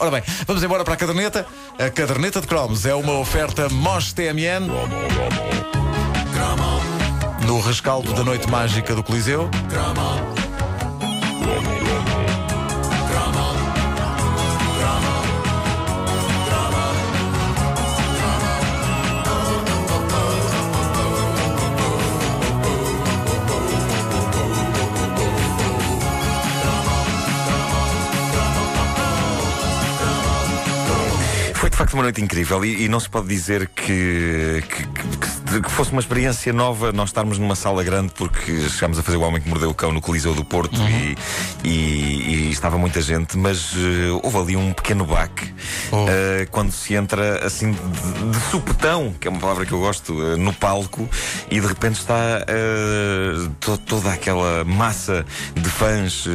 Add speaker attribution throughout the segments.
Speaker 1: Ora bem, vamos embora para a caderneta. A caderneta de cromos é uma oferta MOS TMN. No rescaldo da noite mágica do Coliseu.
Speaker 2: Facto uma noite incrível e, e não se pode dizer que, que, que- que fosse uma experiência nova nós estarmos numa sala grande porque chegámos a fazer o Homem que Mordeu o Cão no Coliseu do Porto e, e- e estava muita gente, mas eh, houve ali um pequeno baque
Speaker 1: Oh.
Speaker 2: eh, quando se entra assim de, de supetão, que é uma palavra que eu gosto, eh, no palco e de repente está to- toda aquela massa de fãs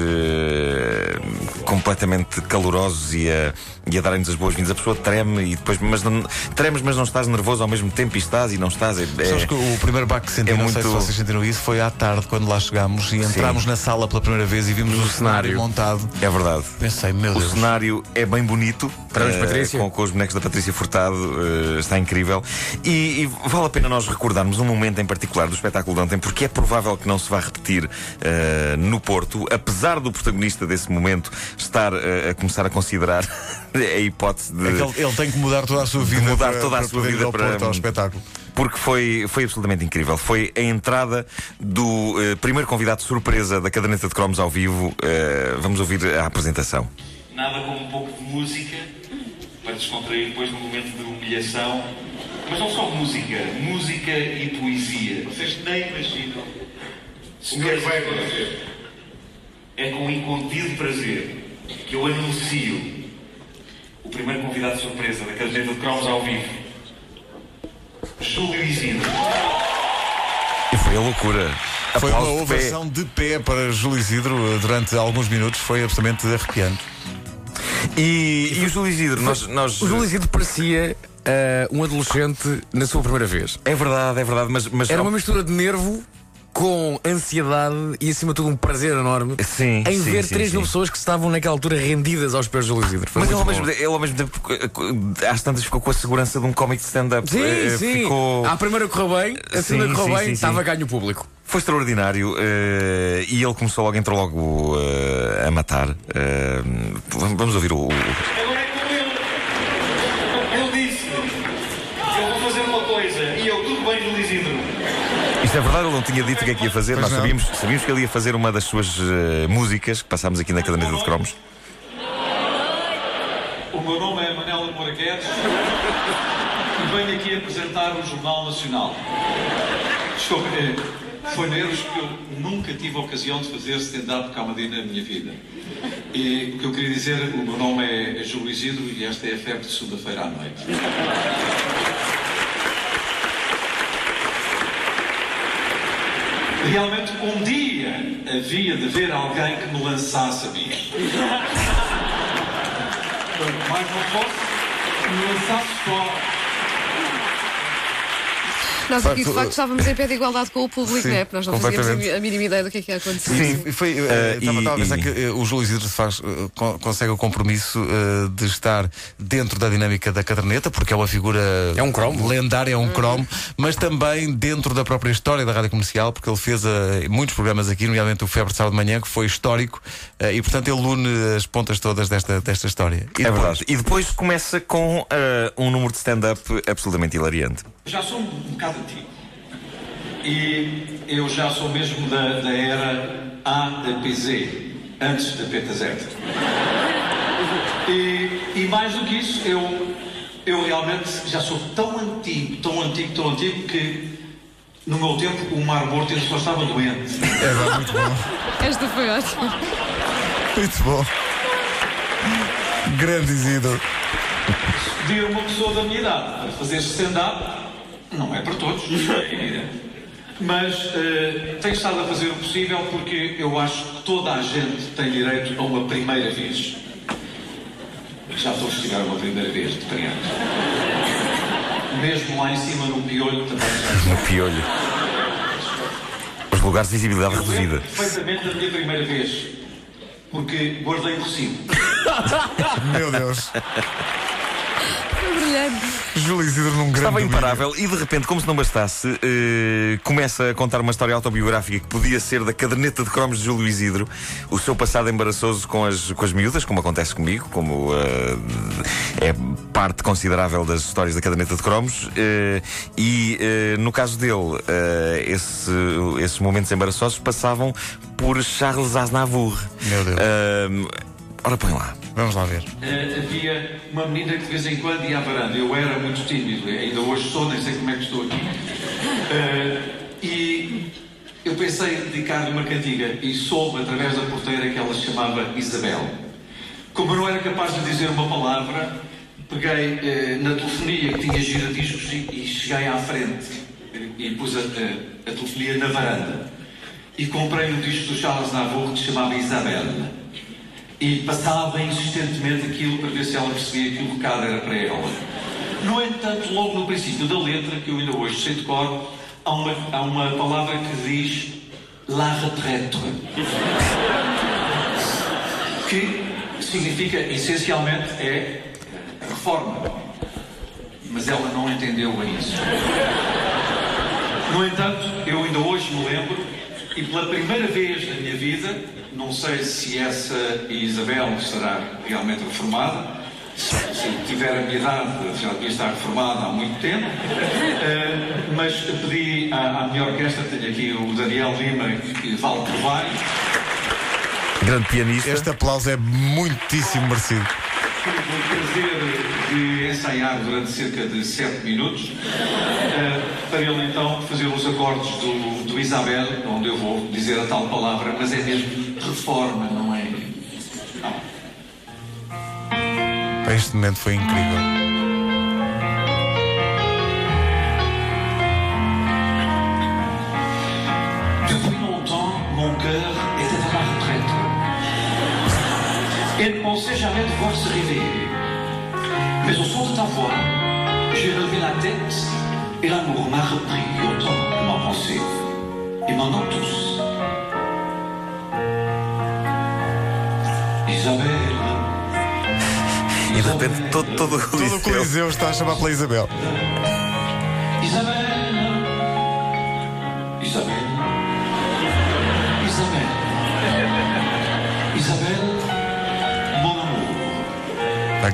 Speaker 2: completamente calorosos e a, e a darem-nos as boas-vindas. A pessoa treme e depois, mas não, tremes, mas não estás nervoso ao mesmo tempo e estás e não estás. É, é-
Speaker 1: que o primeiro baque que senti,
Speaker 2: é
Speaker 1: não sei se
Speaker 2: muito-
Speaker 1: vocês sentiram isso, foi à tarde quando lá chegámos e entramos na sala pela primeira vez e vimos o cenário
Speaker 3: cenário.
Speaker 1: montado.
Speaker 2: é verdade.
Speaker 1: Pensei, meu
Speaker 2: O
Speaker 1: Deus.
Speaker 2: cenário é bem bonito.
Speaker 3: Parabéns,
Speaker 2: eh,
Speaker 3: Patrícia.
Speaker 2: Com, com os bonecos da Patrícia Furtado, eh, está incrível. E, e vale a pena nós recordarmos um momento em particular do espetáculo de ontem, porque é provável que não se vá repetir eh, no Porto, apesar do protagonista desse momento estar a começar a considerar a hipótese de.
Speaker 1: É que ele, ele tem que mudar toda a sua vida.
Speaker 2: mudar
Speaker 1: para,
Speaker 2: toda a
Speaker 1: para
Speaker 2: sua vida para-
Speaker 1: Porto, ao espetáculo.
Speaker 2: Porque foi, foi absolutamente incrível. Foi a entrada do eh, primeiro convidado surpresa da caderneta de cromos ao vivo. Eh, vamos ouvir a apresentação.
Speaker 4: Nada como um pouco de música para descontrair depois num momento de humilhação. Mas não só música, música e poesia. Vocês nem imaginam. O que é que vai acontecer? É com incontido prazer que eu anuncio o primeiro convidado de surpresa da caderneta de cromos ao vivo. Júlio Isidro.
Speaker 2: E foi a loucura.
Speaker 1: Foi uma
Speaker 2: Aplausos de pé.
Speaker 1: ovação de pé para Júlio Isidro eh, durante alguns minutos, foi absolutamente arrepiante.
Speaker 2: E, e o Júlio Isidro, nós. nós
Speaker 3: O Júlio Isidro parecia eh, um adolescente na sua primeira vez.
Speaker 2: É verdade, é verdade, mas. mas
Speaker 3: Era uma mistura de nervo com ansiedade e, acima de tudo, um prazer enorme
Speaker 2: Sim,
Speaker 3: em
Speaker 2: sim,
Speaker 3: ver
Speaker 2: sim,
Speaker 3: 3 mil pessoas que estavam naquela altura rendidas aos pés de Júlio Isidro. Foi
Speaker 2: Mas ele ao, mesmo, ele ao mesmo tempo, eh, às tantas, ficou com a segurança de um cómic de stand-up.
Speaker 3: Sim,
Speaker 2: Eh,
Speaker 3: sim.
Speaker 2: Ficou...
Speaker 3: À primeira correu bem, a segunda correu bem, estava a ganho o público.
Speaker 2: Foi extraordinário eh, e ele começou logo, entrou logo eh, a matar. Vamos vamos ouvir o. o-
Speaker 4: Agora é com ele. Ele disse: Eu vou fazer uma coisa. E eu, tudo bem, Júlio Isidro.
Speaker 2: Isto é verdade, ele não tinha dito o que é que ia fazer.
Speaker 1: Pois
Speaker 2: Nós
Speaker 1: não.
Speaker 2: sabíamos, sabíamos que ele ia fazer uma das suas eh, músicas que passámos aqui na caderneta de cromos.
Speaker 4: O meu nome é Manela Moura Guedes e venho aqui apresentar o Jornal Nacional. Eh, foi nervos que eu nunca tive a ocasião de fazer stand-up comedy na minha vida. E o que eu queria dizer, o meu nome é Júlio Isidro e esta é a febre de segunda-feira à noite. Realmente, um dia havia de haver alguém que me lançasse a mim. Mas não posso me lançar só.
Speaker 5: Nós aqui de
Speaker 1: facto,
Speaker 5: estávamos em pé de igualdade com o público,
Speaker 1: Sim,
Speaker 5: não é? Porque nós não fazíamos a mínima ideia do que é que ia acontecer.
Speaker 2: Sim.
Speaker 1: E foi, eh,
Speaker 2: Eh,
Speaker 1: estava,
Speaker 2: e-
Speaker 1: estava a pensar
Speaker 2: e-
Speaker 1: que eh, o Júlio Isidro faz, eh, con- consegue o compromisso eh, de estar dentro da dinâmica da caderneta, porque é uma figura
Speaker 3: É um cromo.
Speaker 1: lendária, é um cromo, mas também dentro da própria história da rádio comercial, porque ele fez eh, muitos programas aqui, nomeadamente o Febre de Sábado de Manhã, que foi histórico, eh, e portanto ele une as pontas todas desta, desta história. E
Speaker 2: É
Speaker 1: depois?
Speaker 2: verdade. E depois começa com eh, um número de stand-up absolutamente hilariante.
Speaker 4: Já sou um bocado antigo. E eu já sou mesmo da, da era A da PZ, antes da PTZ. E, e mais do que isso, eu, eu realmente já sou tão antigo, tão antigo, tão antigo que no meu tempo o Mar Morto só estava doente.
Speaker 1: É verdade, muito bom.
Speaker 5: Esta foi ótima.
Speaker 1: Muito bom. Grande Isidro.
Speaker 4: Pedir uma pessoa da minha idade para fazer stand-up não é para todos, é evidente. Mas eh, tenho estado a fazer o possível porque eu acho que toda a gente tem direito a uma primeira vez. Já todos tiveram uma primeira vez de criança. Mesmo lá em cima no piolho também já.
Speaker 2: No piolho. Os lugares de visibilidade reduzida.
Speaker 4: perfeitamente da minha primeira vez, porque guardei o recibo.
Speaker 1: Meu Deus.
Speaker 5: Brilhante.
Speaker 1: Júlio Isidro num grande.
Speaker 2: Estava
Speaker 1: domínio.
Speaker 2: imparável e de repente, como se não bastasse, eh, começa a contar uma história autobiográfica que podia ser da caderneta de cromos de Júlio Isidro, o seu passado embaraçoso com as, com as miúdas, como acontece comigo, como eh, é parte considerável das histórias da caderneta de cromos. eh, e no caso dele, esse- esses momentos embaraçosos passavam por Charles Aznavour.
Speaker 1: Meu Deus.
Speaker 2: Ora, põe lá.
Speaker 1: Vamos lá ver.
Speaker 4: Eh, havia uma menina que de vez em quando ia à varanda. Eu era muito tímido, ainda hoje sou, nem sei como é que estou aqui. Eh, e eu pensei em dedicar-lhe uma cantiga e soube através da porteira que ela se chamava Isabel. Como eu não era capaz de dizer uma palavra, peguei eh, na telefonia que tinha giradiscos e, e cheguei à frente e, e pus a, a- telefonia na varanda. E comprei o disco do Charles Navour que se chamava Isabel. E passava insistentemente aquilo para ver se ela percebia que o recado era para ela. No entanto, logo no princípio da letra, que eu ainda hoje sei de cor, há uma, há uma palavra que diz La retraite. Que significa, essencialmente, é reforma. Mas ela não entendeu isso. No entanto, eu ainda hoje me lembro, e pela primeira vez na minha vida, não sei se essa Isabel estará realmente reformada, se, se tiver a minha idade, já devia estar reformada há muito tempo, eh, mas pedi à, à minha orquestra, tenho aqui o Daniel Lima, que vale por vários,
Speaker 2: Grande pianista.
Speaker 1: Este aplauso é muitíssimo merecido.
Speaker 4: Tive o prazer de ensaiar durante cerca de 7 minutos eh, para ele então fazer os acordes do, do Isabel, onde eu vou dizer a tal palavra, mas é mesmo reforma, não é? Não.
Speaker 1: Este momento foi incrível.
Speaker 4: Et ne pensait jamais devoir se réveiller. Mais au son de ta voix, j'ai levé la tête et l'amour m'a repris autant que ma pensée. Et maintenant tous. Isabelle.
Speaker 2: E de repente todo, todo o
Speaker 1: Todo o
Speaker 2: Coliseu.
Speaker 1: Coliseu está a chamar pela Isabel.
Speaker 4: Isabelle.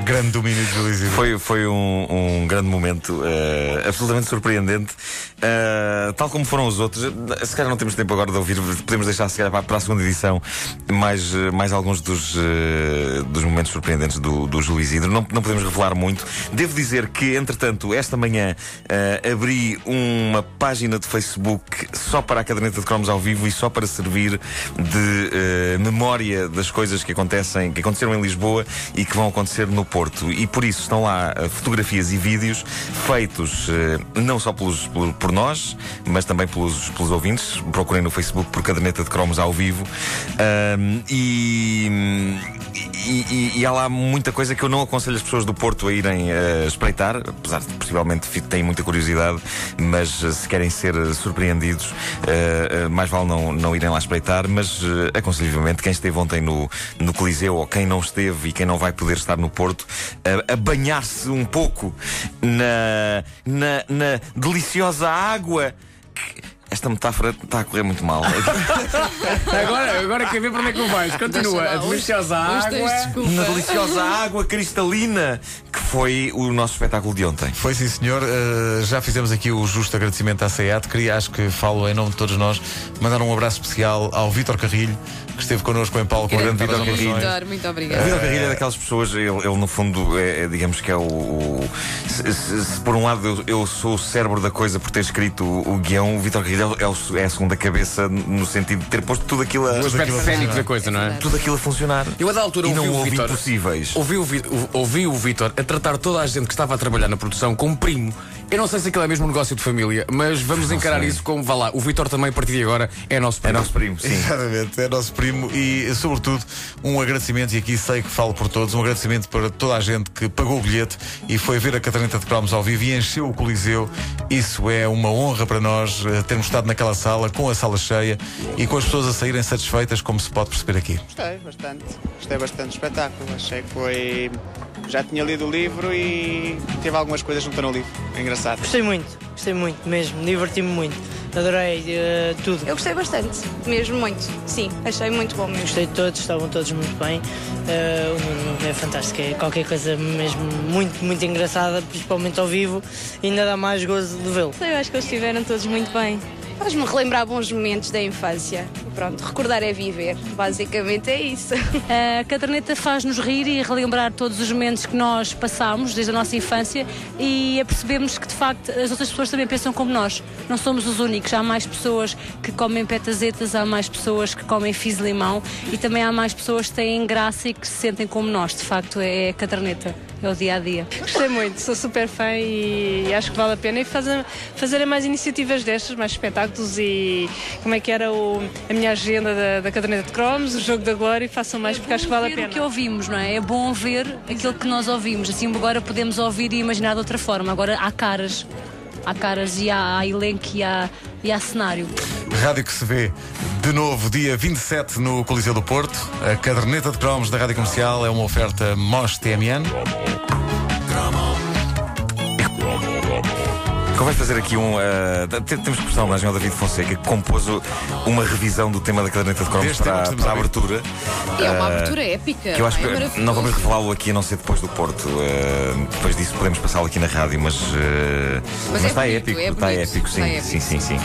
Speaker 1: Grande domínio de Isidro.
Speaker 2: Foi, foi um, um grande momento, eh, absolutamente surpreendente. Eh, tal como foram os outros, Eh, se calhar não temos tempo agora de ouvir, podemos deixar se calhar para, a segunda edição mais, mais alguns dos, eh, dos momentos surpreendentes do, do Júlio Isidro. Não, não podemos revelar muito. Devo dizer que, entretanto, esta manhã abri uma página de Facebook só para a caderneta de cromos ao vivo e só para servir de memória das coisas que acontecem, que aconteceram em Lisboa e que vão acontecer no Porto. E por isso estão lá eh, fotografias e vídeos feitos eh, não só pelos, por, nós, mas também pelos, pelos ouvintes. Procurem no Facebook por caderneta de cromos ao vivo. Ahm, e, e, e- e há lá muita coisa que eu não aconselho as pessoas do Porto a irem eh, espreitar, apesar de possivelmente têm muita curiosidade, mas eh, se querem ser eh, surpreendidos, eh, mais vale não, não irem lá espreitar. Mas eh, aconselho vivamente quem esteve ontem no, no Coliseu ou quem não esteve e quem não vai poder estar no Porto, a banhar-se um pouco na, na, na deliciosa água. Esta metáfora está a correr muito mal.
Speaker 3: Agora, agora quer ver para onde é que vais. Continua. A deliciosa água.
Speaker 5: desculpa.
Speaker 2: na deliciosa água cristalina foi o nosso espetáculo de ontem.
Speaker 1: Foi sim, senhor. Uh, já fizemos aqui o justo agradecimento à SEAT. Queria, acho que falo em nome de todos nós, mandar um abraço especial ao Vítor Carrilho, que esteve connosco em Paulo com
Speaker 5: Grande
Speaker 2: Vítor Carrilho.
Speaker 5: Vitor, muito
Speaker 2: O
Speaker 5: obrigada.
Speaker 2: Vidal Carrilho é daquelas pessoas, ele, ele, no fundo é, é, digamos que é o. o- se, se- se por um lado eu, eu sou o cérebro da coisa por ter escrito o, o guião, o Vitor Carrilho é, o- é a segunda cabeça no sentido de ter posto tudo aquilo a,
Speaker 3: O aspecto cénico da coisa, não é?
Speaker 2: tudo aquilo a funcionar.
Speaker 3: Eu, a da altura,
Speaker 2: e
Speaker 3: ouvi
Speaker 2: não
Speaker 3: o
Speaker 2: houve impossíveis.
Speaker 3: Ouvi o, Vi- o- ouvi o Vítor a tratar tratar toda a gente que estava a trabalhar na produção como primo. Eu não sei se aquilo é mesmo um negócio de família, mas vamos encarar
Speaker 2: sei.
Speaker 3: isso como, vá lá, o Vitor também, a partir de agora, é nosso
Speaker 2: É
Speaker 3: primo.
Speaker 2: nosso primo, sim.
Speaker 1: Exatamente, é nosso primo e, sobretudo, um agradecimento, e aqui sei que falo por todos, um agradecimento para toda a gente que pagou o bilhete e foi ver a Caderneta de Cromos ao vivo e encheu o Coliseu. Isso é uma honra para nós eh, termos estado naquela sala, com a sala cheia e com as pessoas a saírem satisfeitas, como se pode perceber aqui.
Speaker 6: Gostei bastante. Gostei bastante do espetáculo. Achei que foi. Já tinha lido o livro e teve algumas coisas estão no livro. É engraçado.
Speaker 7: Gostei muito, gostei muito mesmo, diverti-me muito. Adorei eh, tudo.
Speaker 5: Eu gostei bastante, mesmo muito. Sim, achei muito bom mesmo.
Speaker 7: Gostei de todos, estavam todos muito bem. Eh, o Nuno é fantástico, é qualquer coisa mesmo muito, muito engraçada, principalmente ao vivo, e ainda dá mais gozo de vê-lo.
Speaker 5: Eu acho que eles estiveram todos muito bem. Faz-me relembrar bons momentos da infância. Pronto, recordar é viver. Basicamente é isso.
Speaker 8: A caderneta faz-nos rir e relembrar todos os momentos que nós passámos desde a nossa infância e apercebemos que de facto as outras pessoas também pensam como nós. Não somos os únicos. Há mais pessoas que comem petazetas, há mais pessoas que comem fiz limão e também há mais pessoas que têm graça e que se sentem como nós. De facto, é a caderneta, é o dia a dia.
Speaker 9: Gostei muito, sou super fã e acho que vale a pena e fazer, fazerem mais iniciativas destas, mais espetáculos e como é que era o, a minha agenda da, da caderneta de cromos, o jogo da glória e façam mais porque acho que vale a
Speaker 8: ver
Speaker 9: pena.
Speaker 8: o que ouvimos, não é? É bom ver aquilo que nós ouvimos. Assim agora podemos ouvir e imaginar de outra forma. Agora há caras. Há caras e há, elenco e há, e cenário.
Speaker 1: Rádio que se vê de novo, dia 27 no Coliseu do Porto. A Caderneta de Cromos da Rádio Comercial é uma oferta MOS TMN.
Speaker 2: Convém fazer aqui um. te- temos que prestar homenagem ao David Fonseca, que compôs uma revisão do tema da caderneta de cromos para, para a abertura.
Speaker 10: É uma
Speaker 2: Eh,
Speaker 10: abertura épica.
Speaker 2: Que eu acho
Speaker 10: é
Speaker 2: que não vamos revelá-lo aqui a não ser depois do Porto. Eh, depois disso podemos passá-lo aqui na rádio, mas. eh,
Speaker 10: Mas é
Speaker 2: está
Speaker 10: bonito,
Speaker 2: épico,
Speaker 10: é
Speaker 2: está
Speaker 10: bonito,
Speaker 2: épico, sim,
Speaker 10: está épico.
Speaker 2: sim, sim, sim.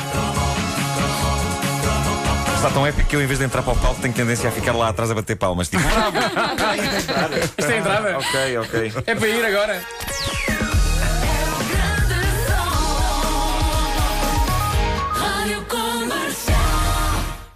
Speaker 2: Está tão épico que eu, em vez de entrar para o palco, tenho tendência a ficar lá atrás a bater palmas. Tipo, bravo!
Speaker 3: Isto é a entrada?
Speaker 2: ok, ok.
Speaker 3: É para ir agora?